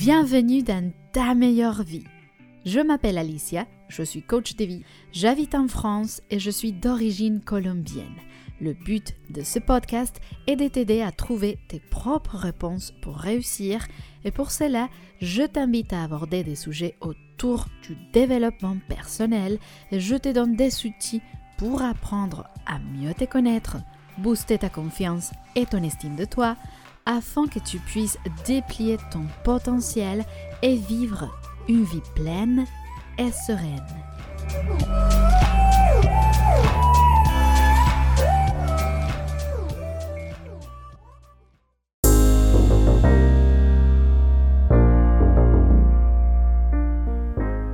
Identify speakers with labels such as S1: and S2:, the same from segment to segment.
S1: Bienvenue dans ta meilleure vie. Je m'appelle Alicia, je suis coach de vie, j'habite en France et je suis d'origine colombienne. Le but de ce podcast est de t'aider à trouver tes propres réponses pour réussir et pour cela, je t'invite à aborder des sujets autour du développement personnel et je te donne des outils pour apprendre à mieux te connaître, booster ta confiance et ton estime de toi afin que tu puisses déplier ton potentiel et vivre une vie pleine et sereine.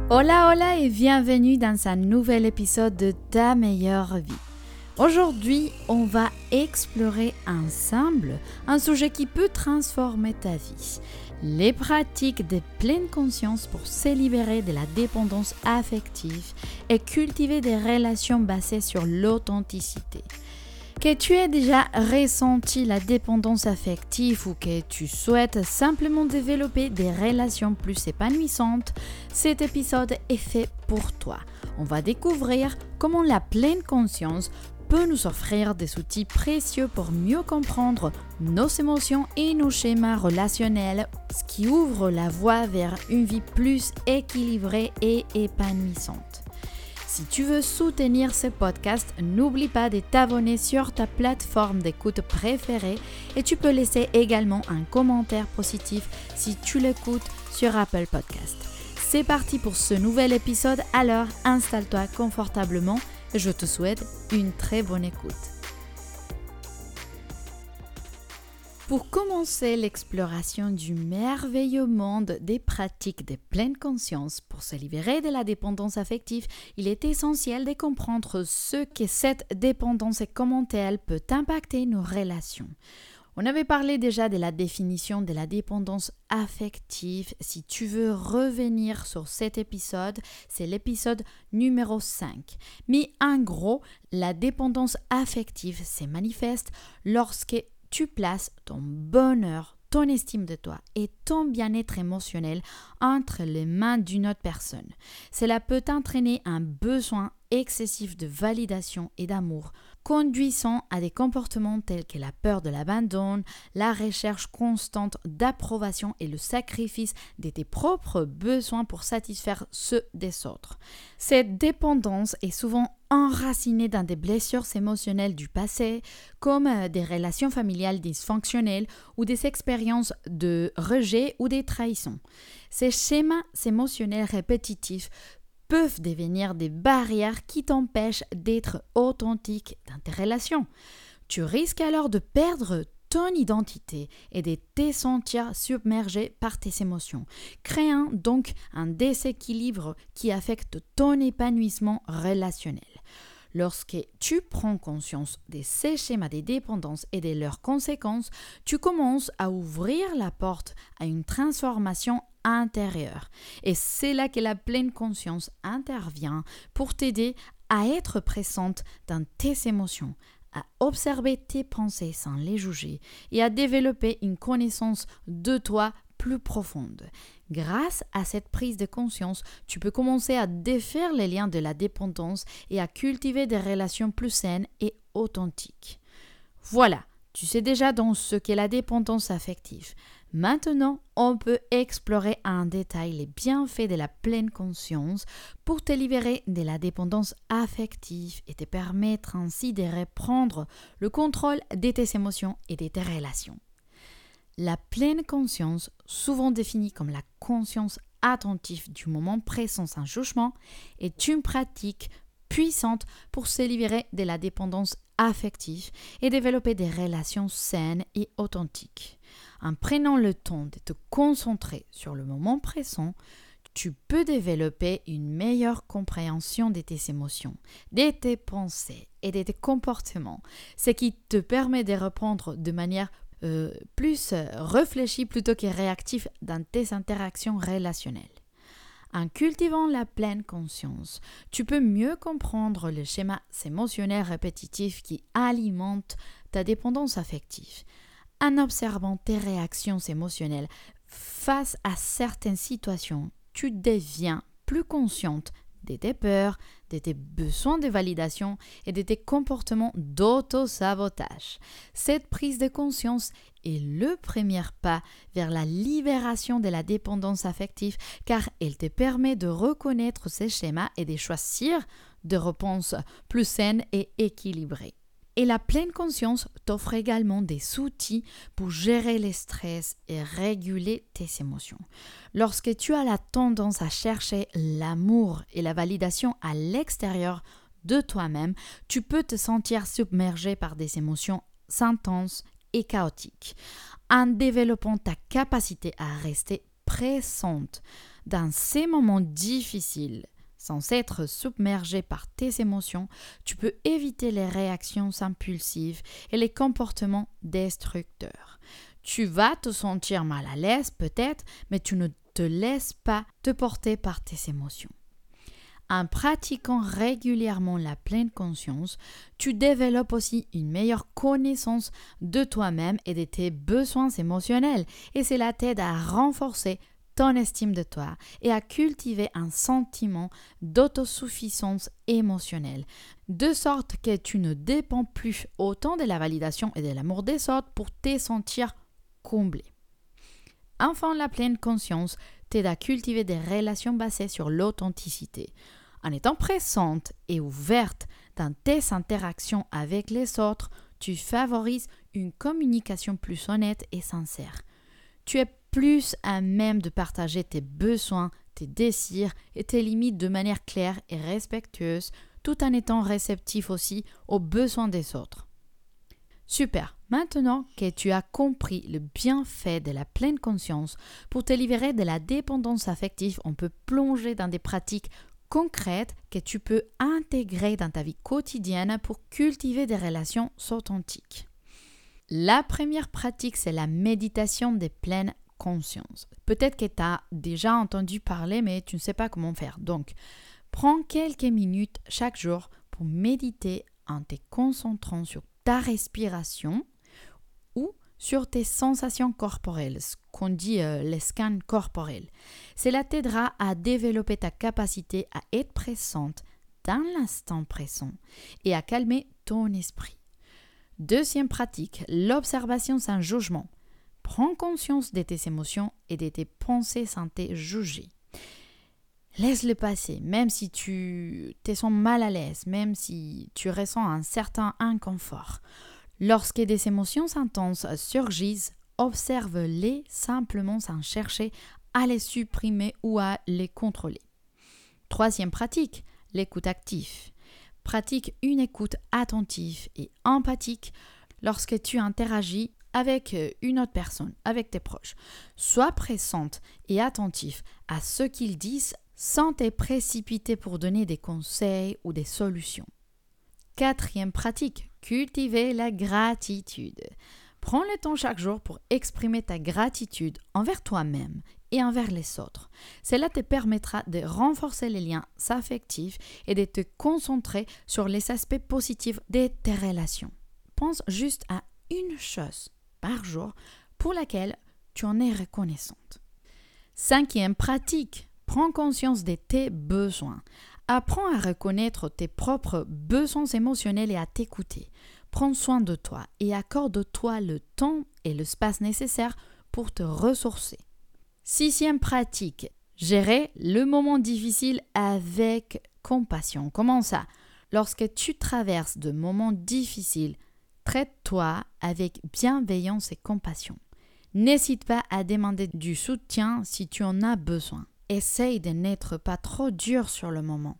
S1: Hola hola et bienvenue dans un nouvel épisode de Ta meilleure vie. Aujourd'hui, on va explorer ensemble un sujet qui peut transformer ta vie. Les pratiques de pleine conscience pour se libérer de la dépendance affective et cultiver des relations basées sur l'authenticité. Que tu aies déjà ressenti la dépendance affective ou que tu souhaites simplement développer des relations plus épanouissantes, cet épisode est fait pour toi. On va découvrir comment la pleine conscience peut nous offrir des outils précieux pour mieux comprendre nos émotions et nos schémas relationnels, ce qui ouvre la voie vers une vie plus équilibrée et épanouissante. Si tu veux soutenir ce podcast, n'oublie pas de t'abonner sur ta plateforme d'écoute préférée et tu peux laisser également un commentaire positif si tu l'écoutes sur Apple Podcast. C'est parti pour ce nouvel épisode, alors installe-toi confortablement je te souhaite une très bonne écoute. Pour commencer l'exploration du merveilleux monde des pratiques de pleine conscience pour se libérer de la dépendance affective, il est essentiel de comprendre ce que cette dépendance et comment elle peut impacter nos relations. On avait parlé déjà de la définition de la dépendance affective. Si tu veux revenir sur cet épisode, c'est l'épisode numéro 5. Mais en gros, la dépendance affective se manifeste lorsque tu places ton bonheur, ton estime de toi et ton bien-être émotionnel entre les mains d'une autre personne. Cela peut entraîner un besoin excessif de validation et d'amour, conduisant à des comportements tels que la peur de l'abandon, la recherche constante d'approbation et le sacrifice de tes propres besoins pour satisfaire ceux des autres. Cette dépendance est souvent enracinée dans des blessures émotionnelles du passé, comme euh, des relations familiales dysfonctionnelles ou des expériences de rejet ou des trahisons. Ces schémas émotionnels répétitifs peuvent devenir des barrières qui t'empêchent d'être authentique dans tes relations. Tu risques alors de perdre ton identité et de te sentir submergé par tes émotions, créant donc un déséquilibre qui affecte ton épanouissement relationnel. Lorsque tu prends conscience de ces schémas de dépendance et de leurs conséquences, tu commences à ouvrir la porte à une transformation intérieure. Et c'est là que la pleine conscience intervient pour t'aider à être présente dans tes émotions, à observer tes pensées sans les juger et à développer une connaissance de toi plus profonde. Grâce à cette prise de conscience, tu peux commencer à défaire les liens de la dépendance et à cultiver des relations plus saines et authentiques. Voilà, tu sais déjà dans ce qu'est la dépendance affective. Maintenant, on peut explorer en détail les bienfaits de la pleine conscience pour te libérer de la dépendance affective et te permettre ainsi de reprendre le contrôle de tes émotions et de tes relations. La pleine conscience, souvent définie comme la conscience attentive du moment présent sans jugement, est une pratique puissante pour se libérer de la dépendance affective et développer des relations saines et authentiques. En prenant le temps de te concentrer sur le moment présent, tu peux développer une meilleure compréhension de tes émotions, de tes pensées et de tes comportements, ce qui te permet de reprendre de manière euh, plus réfléchi plutôt que réactif dans tes interactions relationnelles. En cultivant la pleine conscience, tu peux mieux comprendre les schémas émotionnels répétitifs qui alimentent ta dépendance affective. En observant tes réactions émotionnelles face à certaines situations, tu deviens plus consciente de tes peurs, de tes besoins de validation et de tes comportements d'auto-sabotage. Cette prise de conscience est le premier pas vers la libération de la dépendance affective car elle te permet de reconnaître ces schémas et de choisir des réponses plus saines et équilibrées. Et la pleine conscience t'offre également des outils pour gérer les stress et réguler tes émotions. Lorsque tu as la tendance à chercher l'amour et la validation à l'extérieur de toi-même, tu peux te sentir submergé par des émotions intenses et chaotiques. En développant ta capacité à rester présente dans ces moments difficiles, sans être submergé par tes émotions, tu peux éviter les réactions impulsives et les comportements destructeurs. Tu vas te sentir mal à l'aise peut-être, mais tu ne te laisses pas te porter par tes émotions. En pratiquant régulièrement la pleine conscience, tu développes aussi une meilleure connaissance de toi-même et de tes besoins émotionnels et cela t'aide à renforcer ton estime de toi et à cultiver un sentiment d'autosuffisance émotionnelle, de sorte que tu ne dépends plus autant de la validation et de l'amour des autres pour te sentir comblé. Enfin, la pleine conscience t'aide à cultiver des relations basées sur l'authenticité. En étant présente et ouverte dans tes interactions avec les autres, tu favorises une communication plus honnête et sincère. Tu es plus à même de partager tes besoins, tes désirs et tes limites de manière claire et respectueuse, tout en étant réceptif aussi aux besoins des autres. Super. Maintenant que tu as compris le bienfait de la pleine conscience, pour te libérer de la dépendance affective, on peut plonger dans des pratiques concrètes que tu peux intégrer dans ta vie quotidienne pour cultiver des relations authentiques. La première pratique, c'est la méditation des pleines conscience. Peut-être que tu as déjà entendu parler, mais tu ne sais pas comment faire. Donc, prends quelques minutes chaque jour pour méditer en te concentrant sur ta respiration ou sur tes sensations corporelles, ce qu'on dit euh, les scans corporels. Cela t'aidera à développer ta capacité à être présente dans l'instant présent et à calmer ton esprit. Deuxième pratique, l'observation sans jugement. Prends conscience de tes émotions et de tes pensées sans te juger. Laisse-le passer, même si tu te sens mal à l'aise, même si tu ressens un certain inconfort. Lorsque des émotions intenses surgissent, observe-les simplement sans chercher à les supprimer ou à les contrôler. Troisième pratique, l'écoute active. Pratique une écoute attentive et empathique lorsque tu interagis avec euh, une autre personne, avec tes proches. Sois présente et attentif à ce qu'ils disent sans te précipiter pour donner des conseils ou des solutions. Quatrième pratique, cultiver la gratitude. Prends le temps chaque jour pour exprimer ta gratitude envers toi-même et envers les autres. Cela te permettra de renforcer les liens affectifs et de te concentrer sur les aspects positifs de tes relations. Pense juste à une chose par jour pour laquelle tu en es reconnaissante. Cinquième pratique, prends conscience de tes besoins. Apprends à reconnaître tes propres besoins émotionnels et à t'écouter. Prends soin de toi et accorde-toi le temps et l'espace nécessaire pour te ressourcer. Sixième pratique, gérer le moment difficile avec compassion. Comment ça Lorsque tu traverses de moments difficiles, Traite-toi avec bienveillance et compassion. N'hésite pas à demander du soutien si tu en as besoin. Essaye de n'être pas trop dur sur le moment.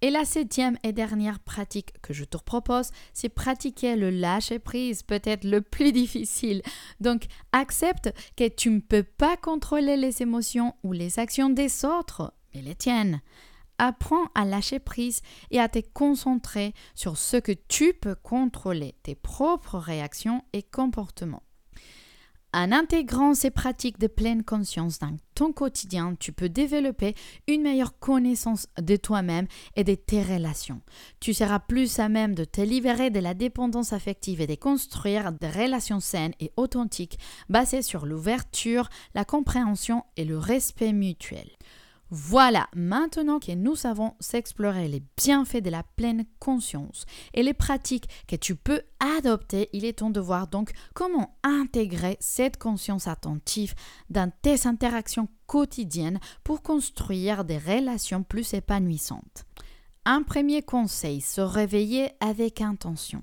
S1: Et la septième et dernière pratique que je te propose, c'est pratiquer le lâcher-prise, peut-être le plus difficile. Donc, accepte que tu ne peux pas contrôler les émotions ou les actions des autres, mais les tiennes. Apprends à lâcher prise et à te concentrer sur ce que tu peux contrôler, tes propres réactions et comportements. En intégrant ces pratiques de pleine conscience dans ton quotidien, tu peux développer une meilleure connaissance de toi-même et de tes relations. Tu seras plus à même de te libérer de la dépendance affective et de construire des relations saines et authentiques basées sur l'ouverture, la compréhension et le respect mutuel. Voilà, maintenant que nous savons s'explorer les bienfaits de la pleine conscience et les pratiques que tu peux adopter, il est ton devoir donc comment intégrer cette conscience attentive dans tes interactions quotidiennes pour construire des relations plus épanouissantes. Un premier conseil, se réveiller avec intention.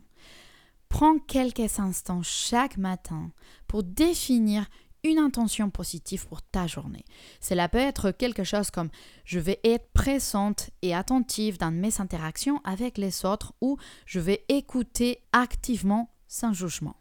S1: Prends quelques instants chaque matin pour définir une intention positive pour ta journée. Cela peut être quelque chose comme je vais être présente et attentive dans mes interactions avec les autres ou je vais écouter activement sans jugement.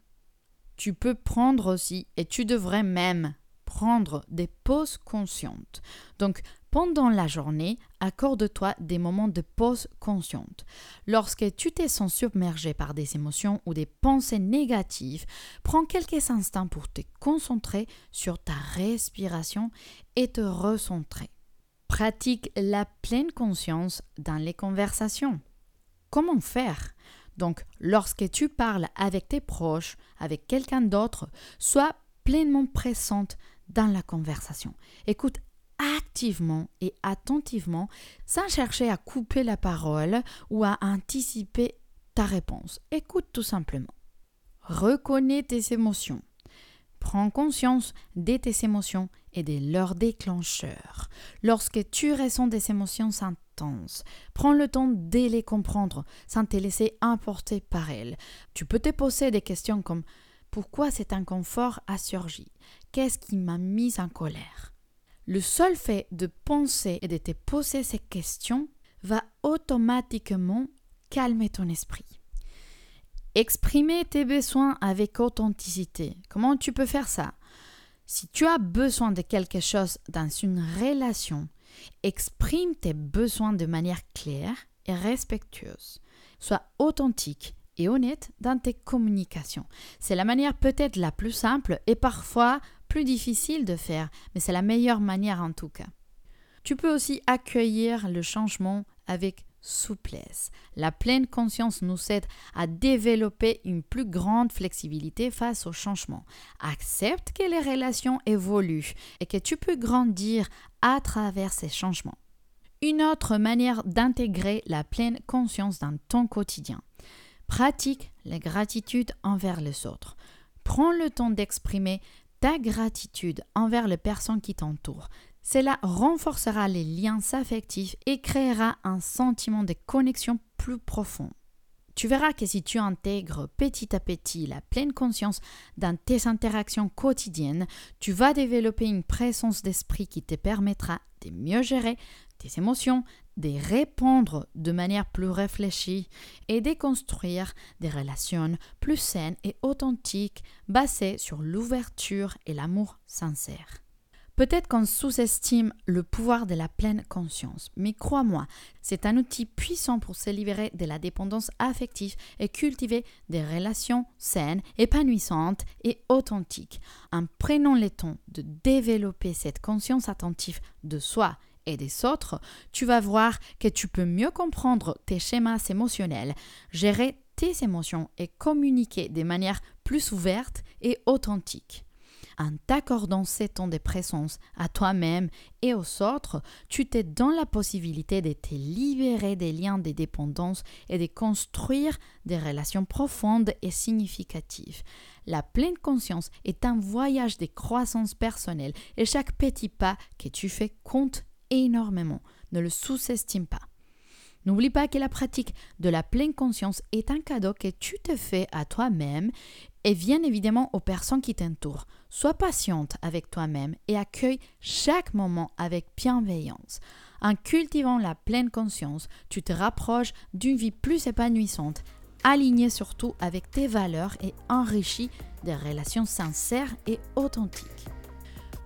S1: Tu peux prendre aussi, et tu devrais même prendre des pauses conscientes. Donc, pendant la journée, accorde-toi des moments de pause consciente. Lorsque tu te sens submergé par des émotions ou des pensées négatives, prends quelques instants pour te concentrer sur ta respiration et te recentrer. Pratique la pleine conscience dans les conversations. Comment faire? Donc, lorsque tu parles avec tes proches, avec quelqu'un d'autre, sois pleinement présente dans la conversation. Écoute activement et attentivement sans chercher à couper la parole ou à anticiper ta réponse. Écoute tout simplement. Reconnais tes émotions. Prends conscience de tes émotions et de leurs déclencheurs. Lorsque tu ressens des émotions intenses, prends le temps de les comprendre sans te laisser emporter par elles. Tu peux te poser des questions comme pourquoi cet inconfort a surgi? Qu'est-ce qui m'a mise en colère? Le seul fait de penser et de te poser ces questions va automatiquement calmer ton esprit. Exprimer tes besoins avec authenticité. Comment tu peux faire ça? Si tu as besoin de quelque chose dans une relation, exprime tes besoins de manière claire et respectueuse. Sois authentique et honnête dans tes communications. C'est la manière peut-être la plus simple et parfois plus difficile de faire, mais c'est la meilleure manière en tout cas. Tu peux aussi accueillir le changement avec souplesse. La pleine conscience nous aide à développer une plus grande flexibilité face au changement. Accepte que les relations évoluent et que tu peux grandir à travers ces changements. Une autre manière d'intégrer la pleine conscience dans ton quotidien. Pratique la gratitude envers les autres. Prends le temps d'exprimer ta gratitude envers les personnes qui t'entourent. Cela renforcera les liens affectifs et créera un sentiment de connexion plus profond. Tu verras que si tu intègres petit à petit la pleine conscience dans tes interactions quotidiennes, tu vas développer une présence d'esprit qui te permettra de mieux gérer tes émotions, de répondre de manière plus réfléchie et de construire des relations plus saines et authentiques basées sur l'ouverture et l'amour sincère. Peut-être qu'on sous-estime le pouvoir de la pleine conscience, mais crois-moi, c'est un outil puissant pour se libérer de la dépendance affective et cultiver des relations saines, épanouissantes et authentiques. En prenant le temps de développer cette conscience attentive de soi et des autres, tu vas voir que tu peux mieux comprendre tes schémas émotionnels, gérer tes émotions et communiquer de manière plus ouverte et authentique. En t'accordant ces temps de présence à toi-même et aux autres, tu t'es dans la possibilité de te libérer des liens de dépendance et de construire des relations profondes et significatives. La pleine conscience est un voyage de croissance personnelle et chaque petit pas que tu fais compte énormément. Ne le sous-estime pas. N'oublie pas que la pratique de la pleine conscience est un cadeau que tu te fais à toi-même et bien évidemment aux personnes qui t'entourent. Sois patiente avec toi-même et accueille chaque moment avec bienveillance. En cultivant la pleine conscience, tu te rapproches d'une vie plus épanouissante, alignée surtout avec tes valeurs et enrichie des relations sincères et authentiques.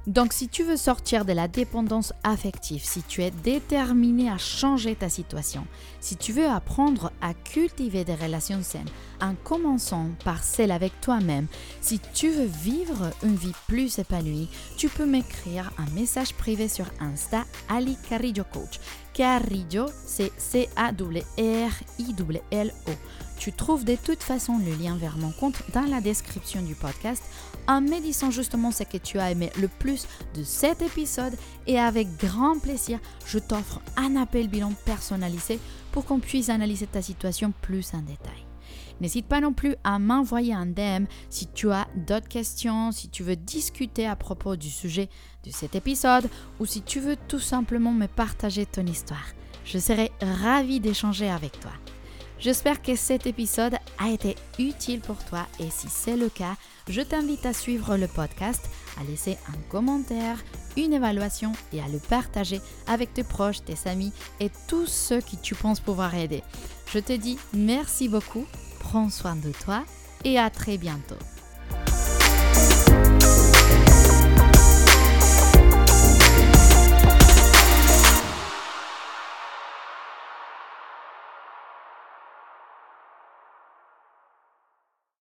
S1: Donc si tu veux sortir de la dépendance affective, si tu es déterminé à changer ta situation, si tu veux apprendre à cultiver des relations saines, en commençant par celle avec toi-même, si tu veux vivre une vie plus épanouie, tu peux m'écrire un message privé sur Insta Ali Carillo Coach. Carillo, c'est C-A-R-I-L-O. Tu trouves de toute façon le lien vers mon compte dans la description du podcast en me disant justement ce que tu as aimé le plus de cet épisode et avec grand plaisir, je t'offre un appel bilan personnalisé pour qu'on puisse analyser ta situation plus en détail. N'hésite pas non plus à m'envoyer un DM si tu as d'autres questions, si tu veux discuter à propos du sujet de cet épisode ou si tu veux tout simplement me partager ton histoire. Je serai ravie d'échanger avec toi. J'espère que cet épisode a été utile pour toi et si c'est le cas, je t'invite à suivre le podcast, à laisser un commentaire, une évaluation et à le partager avec tes proches, tes amis et tous ceux qui tu penses pouvoir aider. Je te dis merci beaucoup, prends soin de toi et à très bientôt.